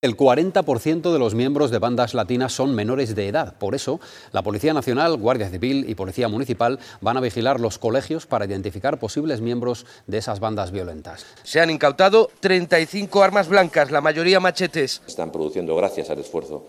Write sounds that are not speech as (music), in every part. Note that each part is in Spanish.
El 40% de los miembros de bandas latinas son menores de edad. Por eso, la Policía Nacional, Guardia Civil y Policía Municipal van a vigilar los colegios para identificar posibles miembros de esas bandas violentas. Se han incautado 35 armas blancas, la mayoría machetes. Están produciendo, gracias al esfuerzo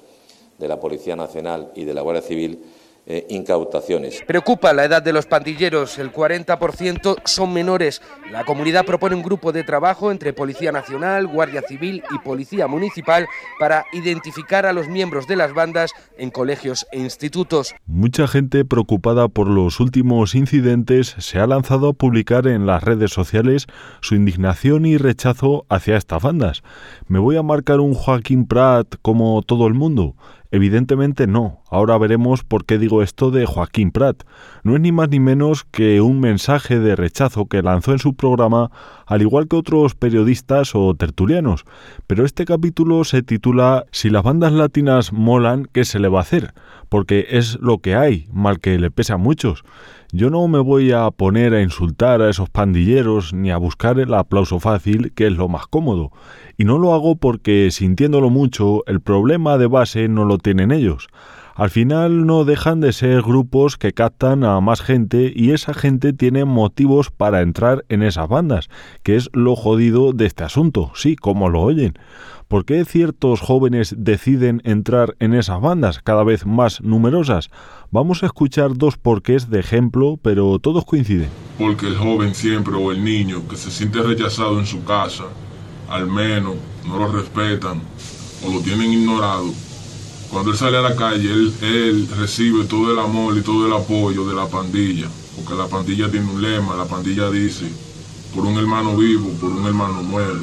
de la Policía Nacional y de la Guardia Civil, eh, incautaciones. Preocupa la edad de los pandilleros, el 40% son menores. La comunidad propone un grupo de trabajo entre Policía Nacional, Guardia Civil y Policía Municipal para identificar a los miembros de las bandas en colegios e institutos. Mucha gente preocupada por los últimos incidentes se ha lanzado a publicar en las redes sociales su indignación y rechazo hacia estas bandas. ¿Me voy a marcar un Joaquín Prat como todo el mundo? Evidentemente no. Ahora veremos por qué digo esto de Joaquín Prat. No es ni más ni menos que un mensaje de rechazo que lanzó en su programa, al igual que otros periodistas o tertulianos. Pero este capítulo se titula Si las bandas latinas molan, ¿qué se le va a hacer? Porque es lo que hay, mal que le pese a muchos. Yo no me voy a poner a insultar a esos pandilleros ni a buscar el aplauso fácil, que es lo más cómodo. Y no lo hago porque, sintiéndolo mucho, el problema de base no lo tienen ellos. Al final no dejan de ser grupos que captan a más gente y esa gente tiene motivos para entrar en esas bandas, que es lo jodido de este asunto, sí, como lo oyen. ¿Por qué ciertos jóvenes deciden entrar en esas bandas cada vez más numerosas? Vamos a escuchar dos porqués de ejemplo, pero todos coinciden. Porque el joven siempre o el niño que se siente rechazado en su casa, al menos no lo respetan o lo tienen ignorado, cuando él sale a la calle, él, recibe todo el amor y todo el apoyo de la pandilla, porque la pandilla tiene un lema, la pandilla dice, por un hermano vivo, por un hermano muere.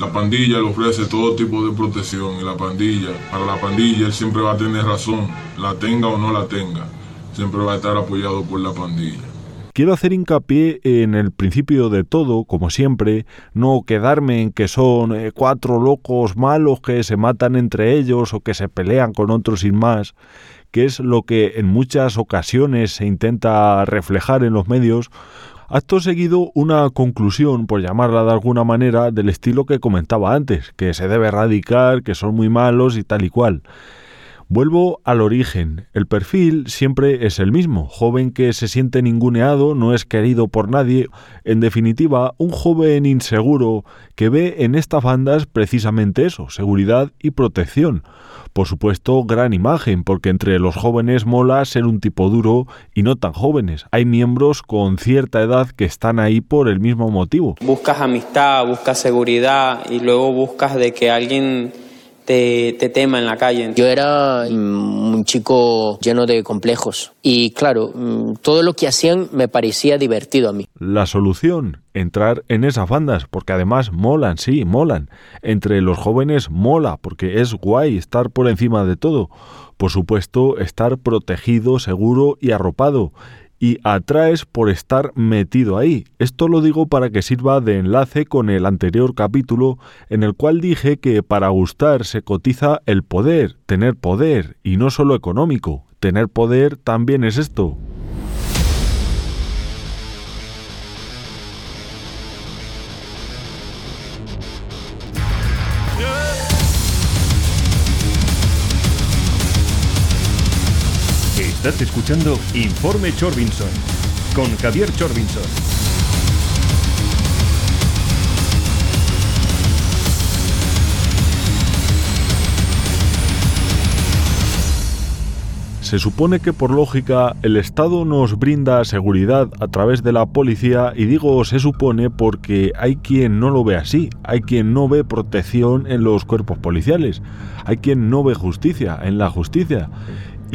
La pandilla le ofrece todo tipo de protección y la pandilla, para la pandilla él siempre va a tener razón, la tenga o no la tenga, siempre va a estar apoyado por la pandilla. Quiero hacer hincapié en el principio de todo, como siempre, no quedarme en que son eh, cuatro locos malos que se matan entre ellos o que se pelean con otros sin más, que es lo que en muchas ocasiones se intenta reflejar en los medios, Acto seguido, una conclusión, por llamarla de alguna manera, del estilo que comentaba antes, que se debe erradicar, que son muy malos y tal y cual. Vuelvo al origen. El perfil siempre es el mismo. Joven que se siente ninguneado, no es querido por nadie. En definitiva, un joven inseguro que ve en estas bandas precisamente eso, seguridad y protección. Por supuesto, gran imagen, porque entre los jóvenes mola ser un tipo duro y no tan jóvenes. Hay miembros con cierta edad que están ahí por el mismo motivo. Buscas amistad, buscas seguridad y luego buscas de que alguien te, tema en la calle. Yo era mm, un chico lleno de complejos y claro, mm, todo lo que hacían me parecía divertido a mí. La solución, entrar en esas bandas, porque además molan, sí, molan. Entre los jóvenes mola, porque es guay estar por encima de todo. Por supuesto, estar protegido, seguro y arropado y atraes por estar metido ahí. Esto lo digo para que sirva de enlace con el anterior capítulo en el cual dije que para gustar se cotiza el poder, tener poder, y no solo económico. Tener poder también es esto. Estás escuchando Informe Chorbinson con Javier Chorbinson. Se supone que por lógica el Estado nos brinda seguridad a través de la policía y digo se supone porque hay quien no lo ve así, hay quien no ve protección en los cuerpos policiales, hay quien no ve justicia en la justicia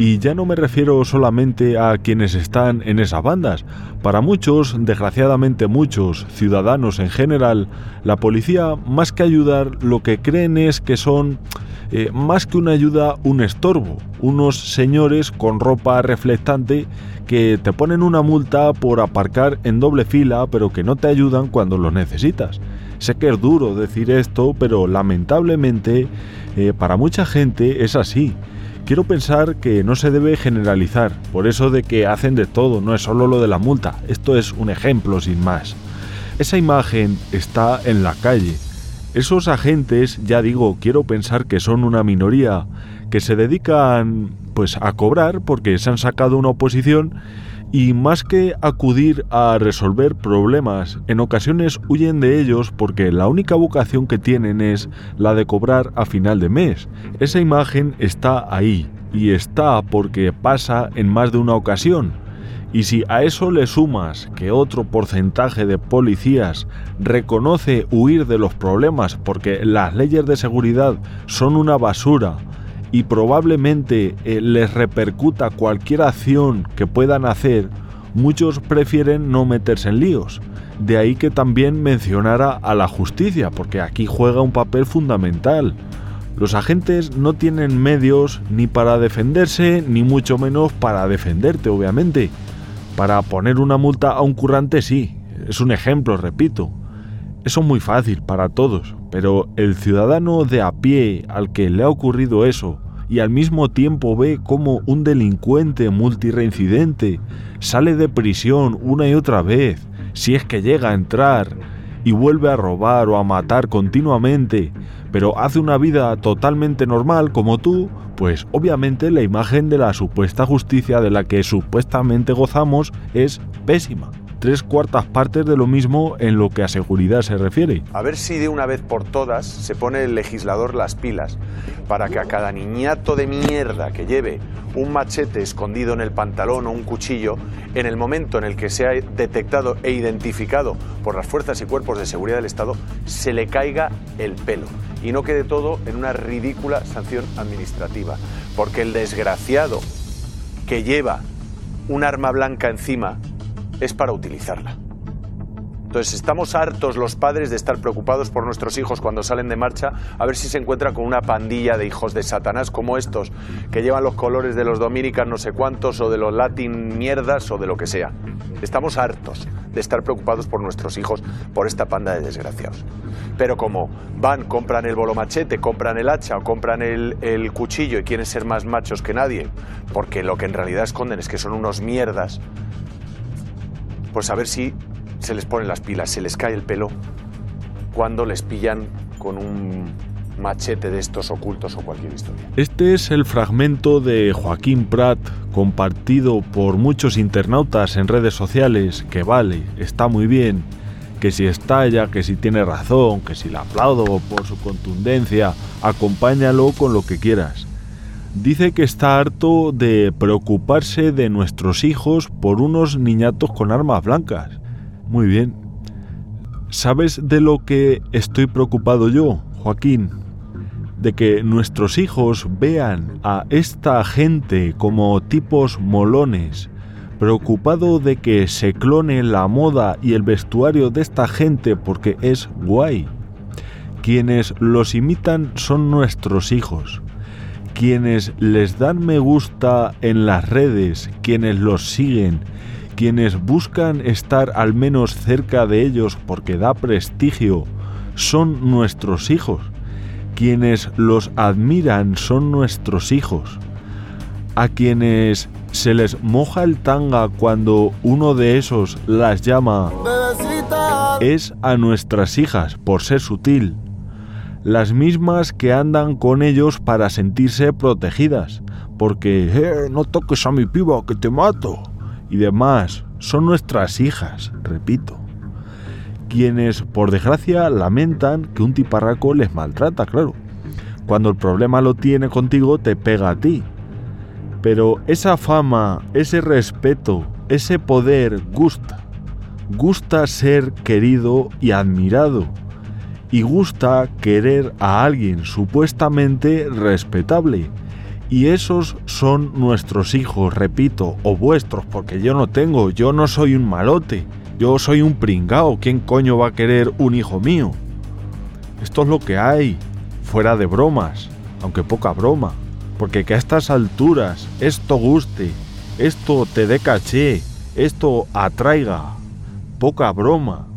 y ya no me refiero solamente a quienes están en esas bandas. Para muchos, desgraciadamente muchos, ciudadanos en general, la policía, más que ayudar, lo que creen es que son, eh, más que una ayuda, un estorbo. Unos señores con ropa reflectante que te ponen una multa por aparcar en doble fila, pero que no te ayudan cuando lo necesitas. Sé que es duro decir esto, pero lamentablemente eh, para mucha gente es así. Quiero pensar que no se debe generalizar, por eso de que hacen de todo, no es solo lo de la multa, esto es un ejemplo sin más. Esa imagen está en la calle, Esos agentes, ya digo, quiero pensar que son una minoría, que se dedican pues a cobrar porque se han sacado una oposición y más que acudir a resolver problemas, en ocasiones huyen de ellos porque la única vocación que tienen es la de cobrar a final de mes. Esa imagen está ahí y está porque pasa en más de una ocasión. Y si a eso le sumas que otro porcentaje de policías reconoce huir de los problemas porque las leyes de seguridad son una basura, y probablemente eh, les repercuta cualquier acción que puedan hacer, muchos prefieren no meterse en líos. De ahí que también mencionara a la justicia, porque aquí juega un papel fundamental. Los agentes no tienen medios ni para defenderse, ni mucho menos para defenderte, obviamente. Para poner una multa a un currante sí, es un ejemplo, repito. Eso es muy fácil para todos, pero el ciudadano de a pie al que le ha ocurrido eso y al mismo tiempo ve cómo un delincuente multireincidente sale de prisión una y otra vez, si es que llega a entrar, y vuelve a robar o a matar continuamente, pero hace una vida totalmente normal como tú, pues obviamente la imagen de la supuesta justicia de la que supuestamente gozamos es pésima tres cuartas partes de lo mismo en lo que a seguridad se refiere. A ver si de una vez por todas se pone el legislador las pilas para que a cada niñato de mierda que lleve un machete escondido en el pantalón o un cuchillo, en el momento en el que sea detectado e identificado por las fuerzas y cuerpos de seguridad del Estado, se le caiga el pelo y no quede todo en una ridícula sanción administrativa. Porque el desgraciado que lleva un arma blanca encima es para utilizarla. Entonces, estamos hartos los padres de estar preocupados por nuestros hijos cuando salen de marcha, a ver si se encuentran con una pandilla de hijos de Satanás como estos, que llevan los colores de los dominicas no sé cuántos, o de los latin mierdas, o de lo que sea. Estamos hartos de estar preocupados por nuestros hijos, por esta panda de desgraciados. Pero como van, compran el bolomachete, compran el hacha o compran el, el cuchillo y quieren ser más machos que nadie, porque lo que en realidad esconden es que son unos mierdas, pues a ver si se les ponen las pilas, se les cae el pelo cuando les pillan con un machete de estos ocultos o cualquier historia. Este es el fragmento de Joaquín Prat compartido por muchos internautas en redes sociales, que vale, está muy bien, que si estalla, que si tiene razón, que si le aplaudo por su contundencia, acompáñalo con lo que quieras dice que está harto de preocuparse de nuestros hijos por unos niñatos con armas blancas. Muy bien. ¿Sabes de lo que estoy preocupado yo, Joaquín? De que nuestros hijos vean a esta gente como tipos molones, preocupado de que se clone la moda y el vestuario de esta gente porque es guay. Quienes los imitan son nuestros hijos quienes les dan me gusta en las redes, quienes los siguen, quienes buscan estar al menos cerca de ellos porque da prestigio, son nuestros hijos. Quienes los admiran son nuestros hijos. A quienes se les moja el tanga cuando uno de esos las llama es a nuestras hijas por ser sutil las mismas que andan con ellos para sentirse protegidas, porque eh, no toques a mi piba que te mato y demás, son nuestras hijas, repito. Quienes, por desgracia, lamentan que un tiparraco les maltrata, claro. Cuando el problema lo tiene contigo, te pega a ti. Pero esa fama, ese respeto, ese poder gusta. Gusta ser querido y admirado y gusta querer a alguien supuestamente respetable. Y esos son nuestros hijos, repito, o vuestros, porque yo no tengo, yo no soy un malote, yo soy un pringao, ¿quién coño va a querer un hijo mío? Esto es lo que hay, fuera de bromas, aunque poca broma, porque que a estas alturas esto guste, esto te dé caché, esto atraiga, poca broma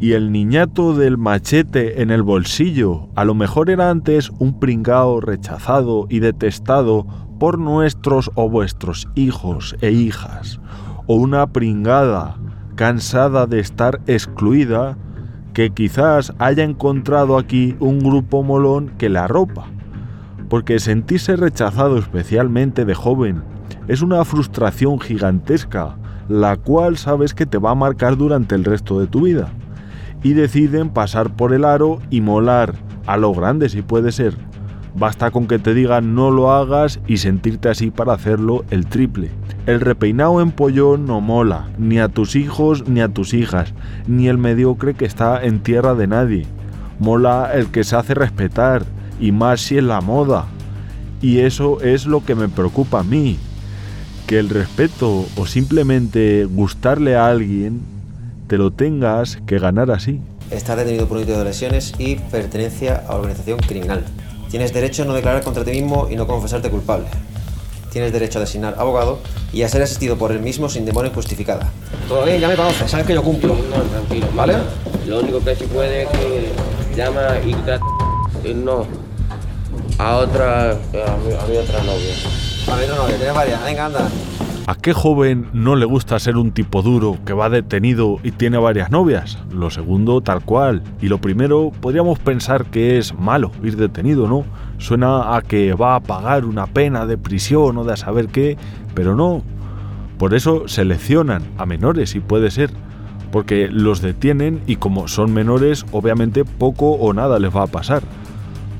y el niñato del machete en el bolsillo a lo mejor era antes un pringao rechazado y detestado por nuestros o vuestros hijos e hijas, o una pringada cansada de estar excluida que quizás haya encontrado aquí un grupo molón que le arropa. Porque sentirse rechazado especialmente de joven es una frustración gigantesca, la cual sabes que te va a marcar durante el resto de tu vida. Y deciden pasar por el aro y molar, a lo grande si puede ser. Basta con que te digan no lo hagas y sentirte así para hacerlo el triple. El repeinado en pollón no mola, ni a tus hijos ni a tus hijas, ni el mediocre que está en tierra de nadie. Mola el que se hace respetar, y más si es la moda. Y eso es lo que me preocupa a mí, que el respeto o simplemente gustarle a alguien te lo tengas que ganar así. Está detenido por un de lesiones y pertenencia a organización criminal. Tienes derecho a no declarar contra ti mismo y no confesarte culpable. Tienes derecho a designar abogado y a ser asistido por él mismo sin demora injustificada. Todo bien, ya me conoces, sabes que yo cumplo. No, tranquilo. ¿Vale? Lo único que se puede es que llama y trata no a otra a mi, a mi otra novia. A mi otra novia, tienes varias. Venga, anda. ¿A qué joven no le gusta ser un tipo duro que va detenido y tiene varias novias? Lo segundo, tal cual. Y lo primero, podríamos pensar que es malo ir detenido, ¿no? Suena a que va a pagar una pena de prisión o de a saber qué, pero no. Por eso seleccionan a menores, si puede ser. Porque los detienen y como son menores, obviamente poco o nada les va a pasar.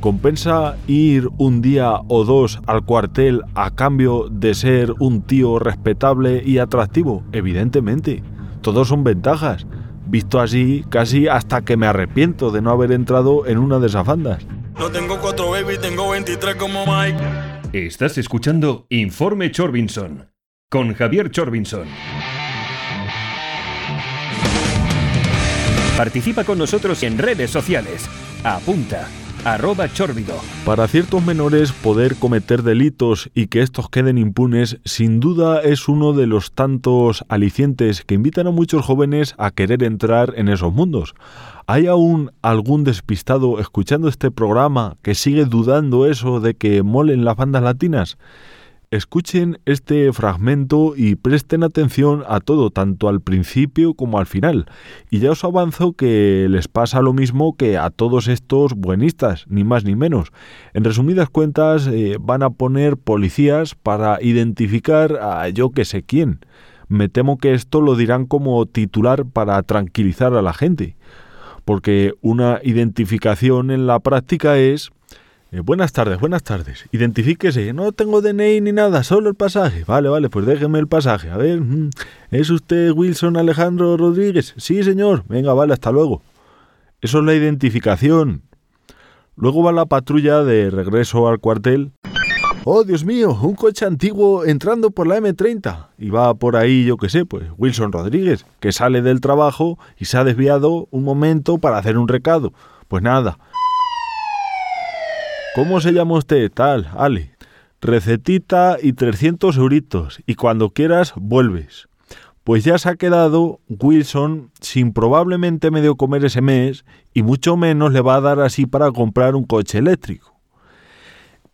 ¿Compensa ir un día o dos al cuartel a cambio de ser un tío respetable y atractivo? Evidentemente. Todos son ventajas. Visto así, casi hasta que me arrepiento de no haber entrado en una de esas bandas. No tengo cuatro baby, tengo 23 como Mike. Estás escuchando Informe Chorbinson con Javier Chorbinson. Participa con nosotros en redes sociales. Apunta Para ciertos menores poder cometer delitos y que estos queden impunes sin duda es uno de los tantos alicientes que invitan a muchos jóvenes a querer entrar en esos mundos. ¿Hay aún algún despistado escuchando este programa que sigue dudando eso de que molen las bandas latinas? Escuchen este fragmento y presten atención a todo, tanto al principio como al final. Y ya os avanzo que les pasa lo mismo que a todos estos buenistas, ni más ni menos. En resumidas cuentas, eh, van a poner policías para identificar a yo que sé quién. Me temo que esto lo dirán como titular para tranquilizar a la gente. Porque una identificación en la práctica es eh, buenas tardes, buenas tardes. Identifíquese. No tengo DNI ni nada, solo el pasaje. Vale, vale, pues déjeme el pasaje. A ver, mm, ¿es usted Wilson Alejandro Rodríguez? Sí, señor. Venga, vale, hasta luego. Eso es la identificación. Luego va la patrulla de regreso al cuartel. Oh, Dios mío, un coche antiguo entrando por la M30. Y va por ahí, yo qué sé, pues Wilson Rodríguez, que sale del trabajo y se ha desviado un momento para hacer un recado. Pues nada, ¿Cómo se llama usted? Tal, Ale. Recetita y 300 euritos. Y cuando quieras, vuelves. Pues ya se ha quedado Wilson sin probablemente medio comer ese mes y mucho menos le va a dar así para comprar un coche eléctrico.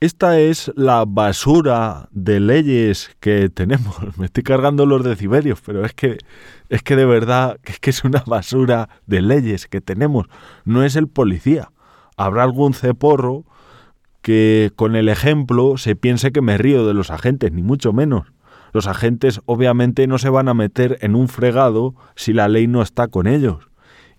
Esta es la basura de leyes que tenemos. (laughs) Me estoy cargando los decibelios, pero es que es que de verdad es que es una basura de leyes que tenemos. No es el policía. Habrá algún ceporro que con el ejemplo se piense que me río de los agentes, ni mucho menos. Los agentes obviamente no se van a meter en un fregado si la ley no está con ellos.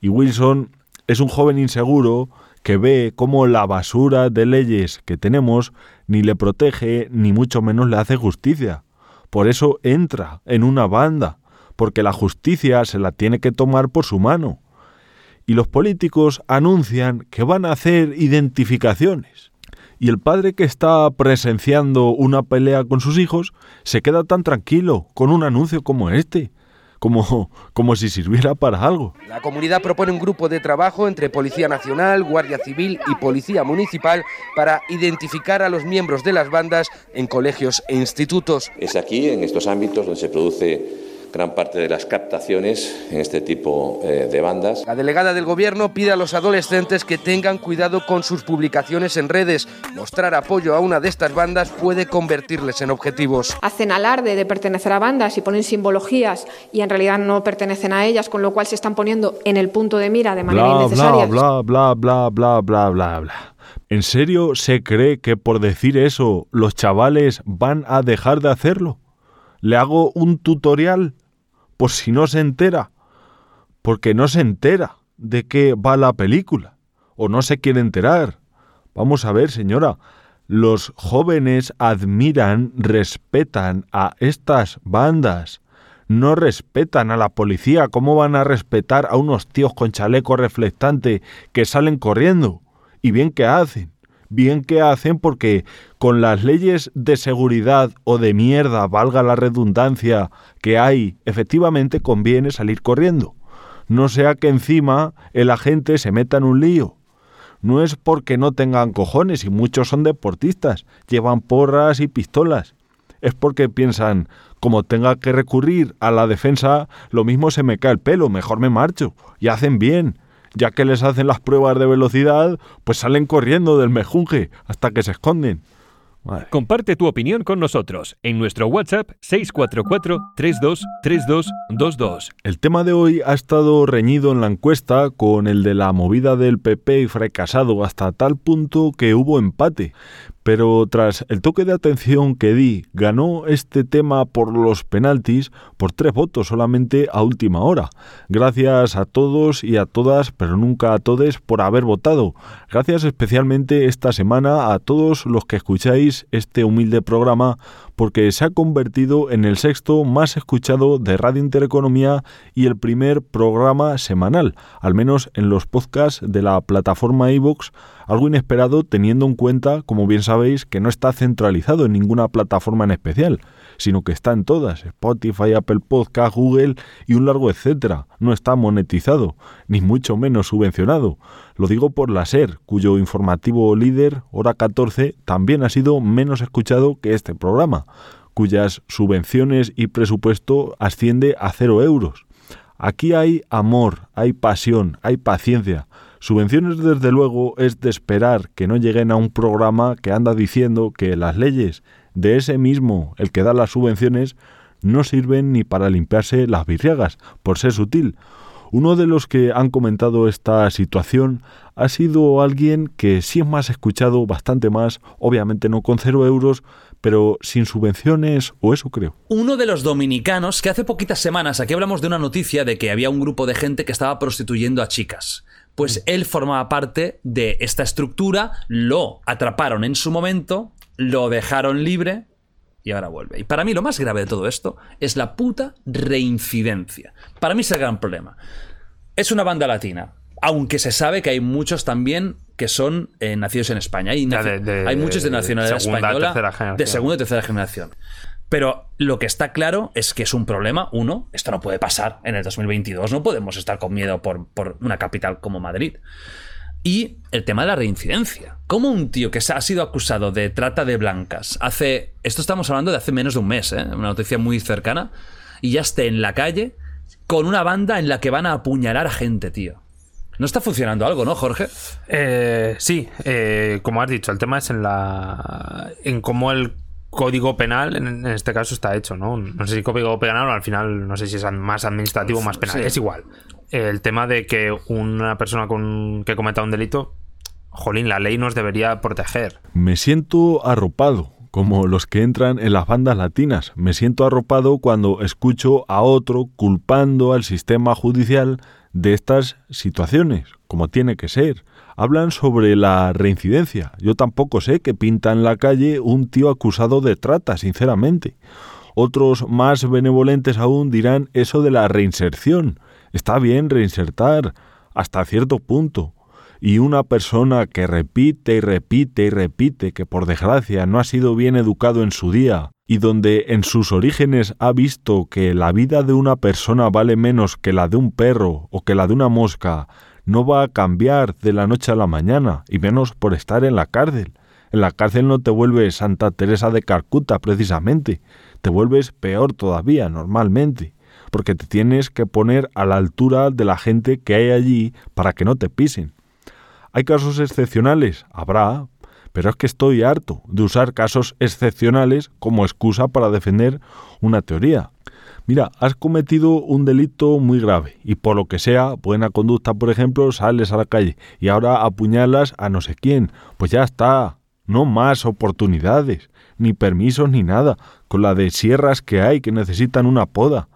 Y Wilson es un joven inseguro que ve cómo la basura de leyes que tenemos ni le protege ni mucho menos le hace justicia. Por eso entra en una banda, porque la justicia se la tiene que tomar por su mano. Y los políticos anuncian que van a hacer identificaciones y el padre que está presenciando una pelea con sus hijos se queda tan tranquilo con un anuncio como este. Como, como si sirviera para algo. La comunidad propone un grupo de trabajo entre Policía Nacional, Guardia Civil y Policía Municipal para identificar a los miembros de las bandas en colegios e institutos. Es aquí, en estos ámbitos, donde se produce gran parte de las captaciones en este tipo eh, de bandas. La delegada del Gobierno pide a los adolescentes que tengan cuidado con sus publicaciones en redes. Mostrar apoyo a una de estas bandas puede convertirles en objetivos. Hacen alarde de pertenecer a bandas y ponen simbologías y en realidad no pertenecen a ellas, con lo cual se están poniendo en el punto de mira de manera bla, innecesaria. Bla, bla, bla, bla, bla, bla, bla. ¿En serio se cree que por decir eso los chavales van a dejar de hacerlo? ¿Le hago un tutorial? Por si no se entera. Porque no se entera de qué va la película. O no se quiere enterar. Vamos a ver, señora. Los jóvenes admiran, respetan a estas bandas. No respetan a la policía. ¿Cómo van a respetar a unos tíos con chaleco reflectante que salen corriendo? Y bien que hacen. Bien que hacen porque con las leyes de seguridad o de mierda, valga la redundancia, que hay, efectivamente conviene salir corriendo. No sea que encima el agente se meta en un lío. No es porque no tengan cojones y muchos son deportistas, llevan porras y pistolas. Es porque piensan, como tenga que recurrir a la defensa, lo mismo se me cae el pelo, mejor me marcho. Y hacen bien ya que les hacen las pruebas de velocidad, pues salen corriendo del mejunje hasta que se esconden. Comparte tu opinión con nosotros en nuestro WhatsApp 644-323222. El tema de hoy ha estado reñido en la encuesta con el de la movida del PP y fracasado hasta tal punto que hubo empate. Pero tras el toque de atención que di, ganó este tema por los penaltis por tres votos solamente a última hora. Gracias a todos y a todas, pero nunca a todos, por haber votado. Gracias especialmente esta semana a todos los que escucháis este humilde programa porque se ha convertido en el sexto más escuchado de Radio Intereconomía y el primer programa semanal, al menos en los podcasts de la plataforma iVoox, algo inesperado teniendo en cuenta, como bien sabéis, que no está centralizado en ninguna plataforma en especial, sino que está en todas, Spotify, Apple Podcast, Google y un largo etcétera. No está monetizado, ni mucho menos subvencionado. Lo digo por la SER, cuyo informativo líder, hora 14, también ha sido menos escuchado que este programa, cuyas subvenciones y presupuesto asciende a cero euros. Aquí hay amor, hay pasión, hay paciencia. Subvenciones, desde luego, es de esperar que no lleguen a un programa que anda diciendo que las leyes de ese mismo, el que da las subvenciones, no sirven ni para limpiarse las virriagas, por ser sutil. Uno de los que han comentado esta situación ha sido alguien que sí es más escuchado, bastante más, obviamente no con cero euros, pero sin subvenciones, o eso creo. Uno de los dominicanos que hace poquitas semanas, aquí hablamos de una noticia de que había un grupo de gente que estaba prostituyendo a chicas. Pues él formaba parte de esta estructura, lo atraparon en su momento, lo dejaron libre y ahora vuelve. Y para mí lo más grave de todo esto es la puta reincidencia. Para mí es el gran problema. Es una banda latina, aunque se sabe que hay muchos también que son eh, nacidos en España. Hay, de, de, hay muchos de nacionalidad segunda, española de segunda y tercera generación. Pero lo que está claro es que es un problema. Uno, esto no puede pasar en el 2022. No podemos estar con miedo por, por una capital como Madrid. Y el tema de la reincidencia. ¿Cómo un tío que ha sido acusado de trata de blancas hace. Esto estamos hablando de hace menos de un mes, ¿eh? una noticia muy cercana. Y ya esté en la calle con una banda en la que van a apuñalar a gente, tío. No está funcionando algo, ¿no, Jorge? Eh, sí, eh, como has dicho, el tema es en la. en cómo el código penal en, este caso está hecho, ¿no? No sé si código penal o al final, no sé si es más administrativo o más penal. Sí. Es igual el tema de que una persona con, que cometa un delito, jolín, la ley nos debería proteger. Me siento arropado, como los que entran en las bandas latinas. Me siento arropado cuando escucho a otro culpando al sistema judicial de estas situaciones, como tiene que ser. Hablan sobre la reincidencia. Yo tampoco sé que pinta en la calle un tío acusado de trata, sinceramente. Otros más benevolentes aún dirán eso de la reinserción. Está bien reinsertar hasta cierto punto. Y una persona que repite y repite y repite que por desgracia no ha sido bien educado en su día y donde en sus orígenes ha visto que la vida de una persona vale menos que la de un perro o que la de una mosca, no va a cambiar de la noche a la mañana, y menos por estar en la cárcel. En la cárcel no te vuelves Santa Teresa de Calcuta precisamente, te vuelves peor todavía normalmente porque te tienes que poner a la altura de la gente que hay allí para que no te pisen. ¿Hay casos excepcionales? Habrá, pero es que estoy harto de usar casos excepcionales como excusa para defender una teoría. Mira, has cometido un delito muy grave y por lo que sea, buena conducta, por ejemplo, sales a la calle y ahora apuñalas a no sé quién. Pues ya está, no más oportunidades, ni permisos ni nada, con la de sierras que hay que necesitan una poda.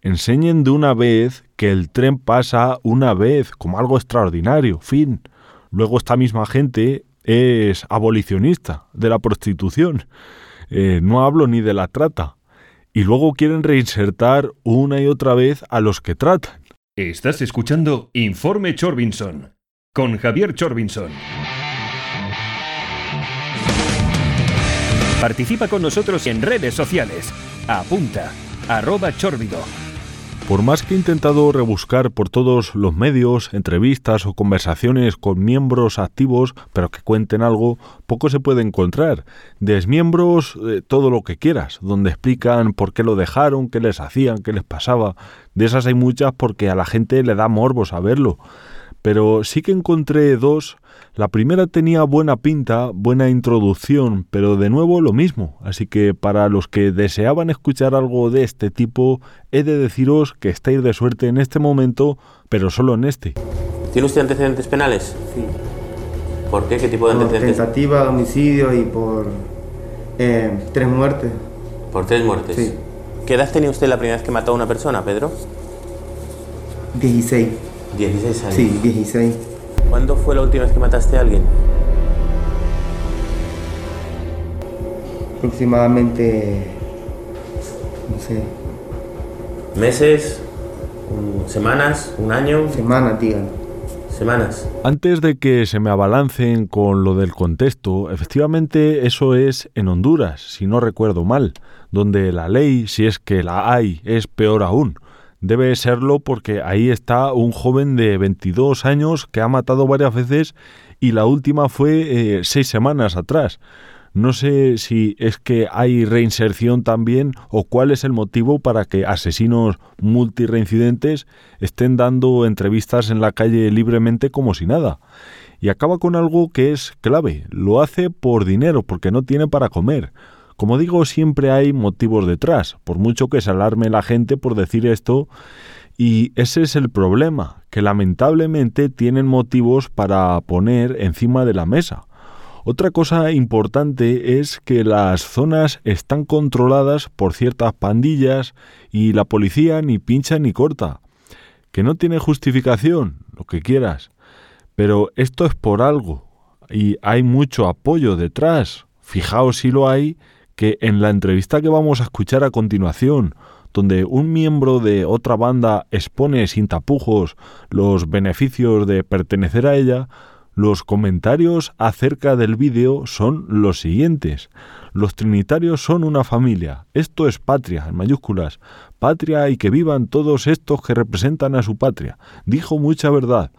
Enseñen de una vez que el tren pasa una vez como algo extraordinario, fin. Luego esta misma gente es abolicionista de la prostitución. Eh, no hablo ni de la trata. Y luego quieren reinsertar una y otra vez a los que tratan. Estás escuchando Informe Chorbinson con Javier Chorbinson. Participa con nosotros en redes sociales. Apunta, arroba chorbido. Por más que he intentado rebuscar por todos los medios, entrevistas o conversaciones con miembros activos, pero que cuenten algo, poco se puede encontrar. Desmiembros, todo lo que quieras, donde explican por qué lo dejaron, qué les hacían, qué les pasaba. De esas hay muchas porque a la gente le da morbo saberlo. Pero sí que encontré dos la primera tenía buena pinta, buena introducción, pero de nuevo lo mismo, así que para los que deseaban escuchar algo de este tipo, he de deciros que estáis de suerte en este momento, pero solo en este. ¿Tiene usted antecedentes penales? Sí. ¿Por qué? ¿Qué tipo de Por antecedentes? tentativa de homicidio y por eh, tres muertes. Por tres muertes. Sí. ¿Qué edad tenía usted la primera vez que mató a una persona, Pedro? 16. 16 años. Sí, 16. ¿Cuándo fue la última vez que mataste a alguien? Aproximadamente, no sé, ¿Meses? Un- ¿Semanas? ¿Un año? semanas, digan. ¿Semanas? Antes de que se me abalancen con lo del contexto, efectivamente eso es en Honduras, si no recuerdo mal, donde la ley, si es que la hay, es peor aún. Debe serlo porque ahí está un joven de 22 años que ha matado varias veces y la última fue eh, seis semanas atrás. No sé si es que hay reinserción también o cuál es el motivo para que asesinos multireincidentes estén dando entrevistas en la calle libremente como si nada. Y acaba con algo que es clave. Lo hace por dinero, porque no tiene para comer. Como digo, siempre hay motivos detrás, por mucho que se alarme la gente por decir esto. Y ese es el problema, que lamentablemente tienen motivos para poner encima de la mesa. Otra cosa importante es que las zonas están controladas por ciertas pandillas y la policía ni pincha ni corta. Que no tiene justificación, lo que quieras. Pero esto es por algo y hay mucho apoyo detrás. Fijaos si lo hay, que en la entrevista que vamos a escuchar a continuación, donde un miembro de otra banda expone sin tapujos los beneficios de pertenecer a ella, los comentarios acerca del vídeo son los siguientes. Los trinitarios son una familia. Esto es patria, en mayúsculas. Patria y que vivan todos estos que representan a su patria. Dijo mucha verdad.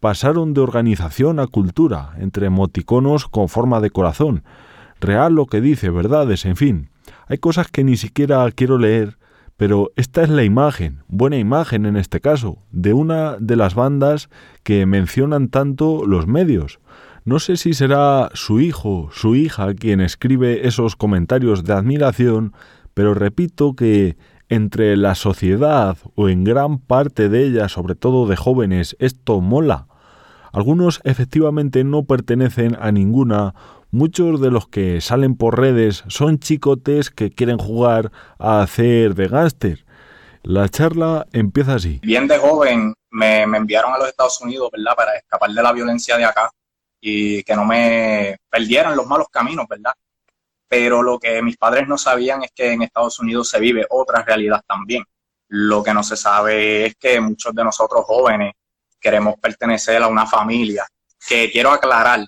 Pasaron de organización a cultura, entre emoticonos con forma de corazón. Real lo que dice, verdades, en fin. Hay cosas que ni siquiera quiero leer, pero esta es la imagen, buena imagen en este caso, de una de las bandas que mencionan tanto los medios. No sé si será su hijo, su hija quien escribe esos comentarios de admiración, pero repito que entre la sociedad o en gran parte de ella, sobre todo de jóvenes, esto mola. Algunos efectivamente no pertenecen a ninguna, muchos de los que salen por redes son chicotes que quieren jugar a hacer de gángster. La charla empieza así. bien de joven me, me enviaron a los Estados Unidos, ¿verdad? Para escapar de la violencia de acá y que no me perdieran los malos caminos, ¿verdad? Pero lo que mis padres no sabían es que en Estados Unidos se vive otra realidad también. Lo que no se sabe es que muchos de nosotros jóvenes queremos pertenecer a una familia. Que quiero aclarar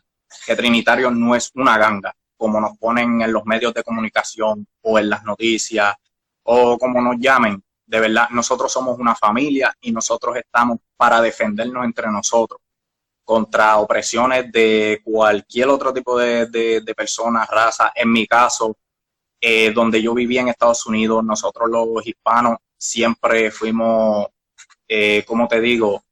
que Trinitario no es una ganga, como nos ponen en los medios de comunicación o en las noticias o como nos llamen. De verdad, nosotros somos una familia y nosotros estamos para defendernos entre nosotros contra opresiones de cualquier otro tipo de, de, personas, raza. En mi caso, eh, donde yo vivía en Estados Unidos, nosotros los hispanos siempre fuimos, eh, como te digo,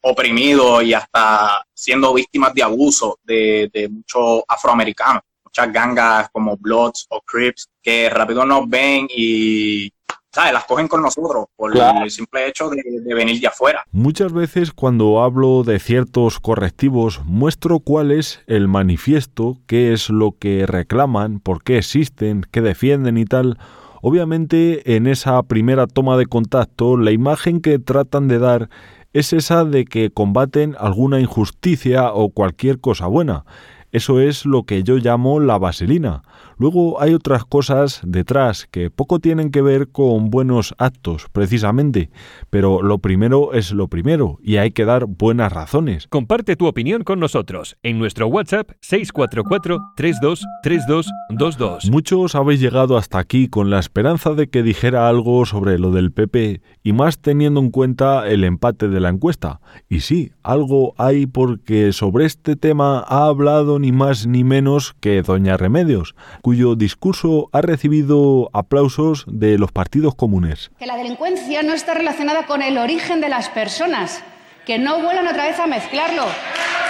oprimidos y hasta siendo víctimas de abuso de, de muchos afroamericanos, muchas gangas como Bloods o Crips que rápido nos ven y ¿sabes? las cogen con nosotros por Claro. el simple hecho de, de venir de afuera. Muchas veces cuando hablo de ciertos correctivos muestro cuál es el manifiesto, qué es lo que reclaman, por qué existen, qué defienden y tal. Obviamente en esa primera toma de contacto la imagen que tratan de dar es esa de que combaten alguna injusticia o cualquier cosa buena. Eso es lo que yo llamo la vaselina. Luego hay otras cosas detrás que poco tienen que ver con buenos actos, precisamente, pero lo primero es lo primero y hay que dar buenas razones. Comparte tu opinión con nosotros en nuestro WhatsApp 644-323222. Muchos habéis llegado hasta aquí con la esperanza de que dijera algo sobre lo del PP y más teniendo en cuenta el empate de la encuesta. Y sí, algo hay porque sobre este tema ha hablado ni más ni menos que Doña Remedios, cuyo discurso ha recibido aplausos de los partidos comunes. que la delincuencia no está relacionada con el origen de las personas, que no vuelvan otra vez a mezclarlo,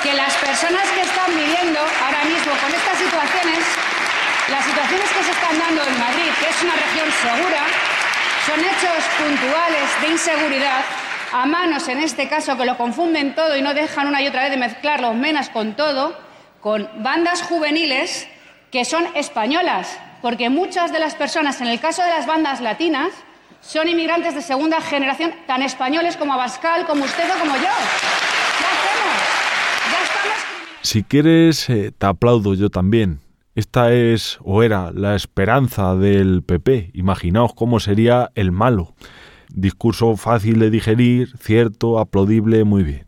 que las personas que están viviendo ahora mismo con estas situaciones, las situaciones que se están dando en Madrid, que es una región segura, son hechos puntuales de inseguridad a manos, en este caso, que lo confunden todo y no dejan una y otra vez de mezclar los menas con todo, con bandas juveniles que son españolas, porque muchas de las personas, en el caso de las bandas latinas, son inmigrantes de segunda generación, tan españoles como Abascal, como usted o como yo. Si quieres, eh, te aplaudo yo también. Esta es o era la esperanza del PP. Imaginaos cómo sería el malo. Discurso fácil de digerir, cierto, aplaudible, muy bien.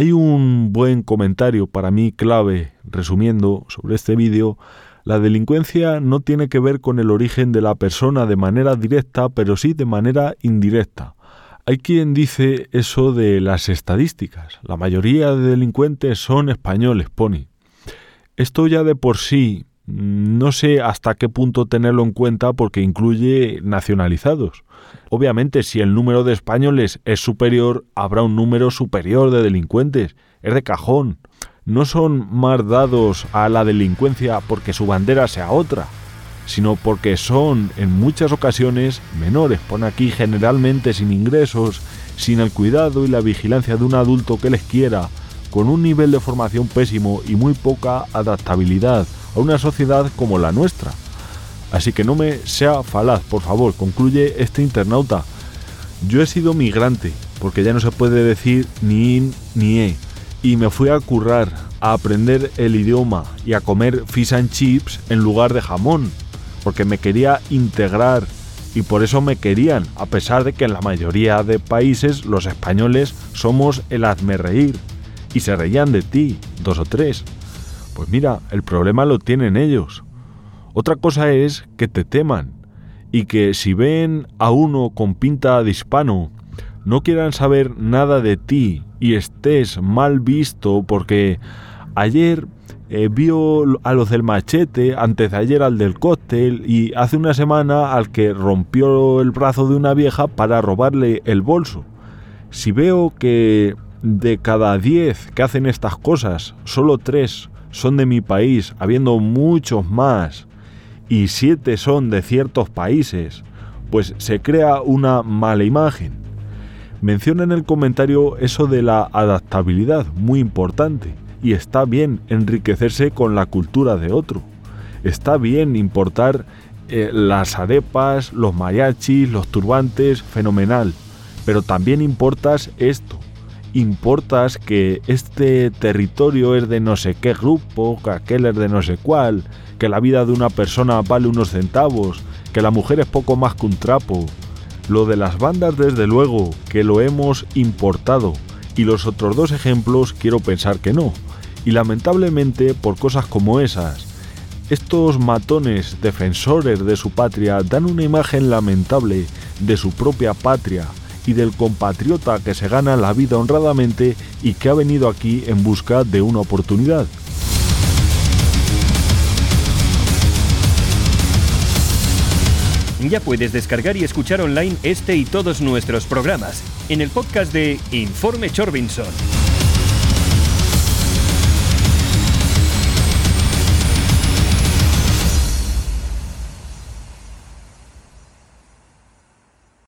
Hay un buen comentario para mí clave, resumiendo, sobre este vídeo. La delincuencia no tiene que ver con el origen de la persona de manera directa, pero sí de manera indirecta. Hay quien dice eso de las estadísticas. La mayoría de delincuentes son españoles, Pony. Esto ya de por sí no sé hasta qué punto tenerlo en cuenta porque incluye nacionalizados. Obviamente si el número de españoles es superior, habrá un número superior de delincuentes. Es de cajón. No son más dados a la delincuencia porque su bandera sea otra, sino porque son en muchas ocasiones menores, pone aquí generalmente sin ingresos, sin el cuidado y la vigilancia de un adulto que les quiera, con un nivel de formación pésimo y muy poca adaptabilidad a una sociedad como la nuestra. Así que no me sea falaz, por favor, concluye este internauta. Yo he sido migrante, porque ya no se puede decir ni in ni e, y me fui a currar, a aprender el idioma y a comer fish and chips en lugar de jamón, porque me quería integrar y por eso me querían, a pesar de que en la mayoría de países los españoles somos el hazme reír y se reían de ti, dos o tres. Pues mira, el problema lo tienen ellos. Otra cosa es que te teman y que si ven a uno con pinta de hispano, no quieran saber nada de ti y estés mal visto porque ayer eh, vio a los del machete, antes de ayer al del cóctel y hace una semana al que rompió el brazo de una vieja para robarle el bolso. Si veo que de cada 10 que hacen estas cosas, solo 3 son de mi país, habiendo muchos más, y 7 son de ciertos países, pues se crea una mala imagen. Menciona en el comentario eso de la adaptabilidad, muy importante, y está bien enriquecerse con la cultura de otro. Está bien importar eh, las arepas, los mariachis, los turbantes, fenomenal. Pero también importas esto. Importas que este territorio es de no sé qué grupo, que aquel es de no sé cuál, que la vida de una persona vale unos centavos, que la mujer es poco más que un trapo. Lo de las bandas, desde luego, que lo hemos importado. Y los otros dos ejemplos quiero pensar que no. Y lamentablemente por cosas como esas, estos matones defensores de su patria dan una imagen lamentable de su propia patria y del compatriota que se gana la vida honradamente y que ha venido aquí en busca de una oportunidad. Ya puedes descargar y escuchar online este y todos nuestros programas en el podcast de Informe Chorbinson.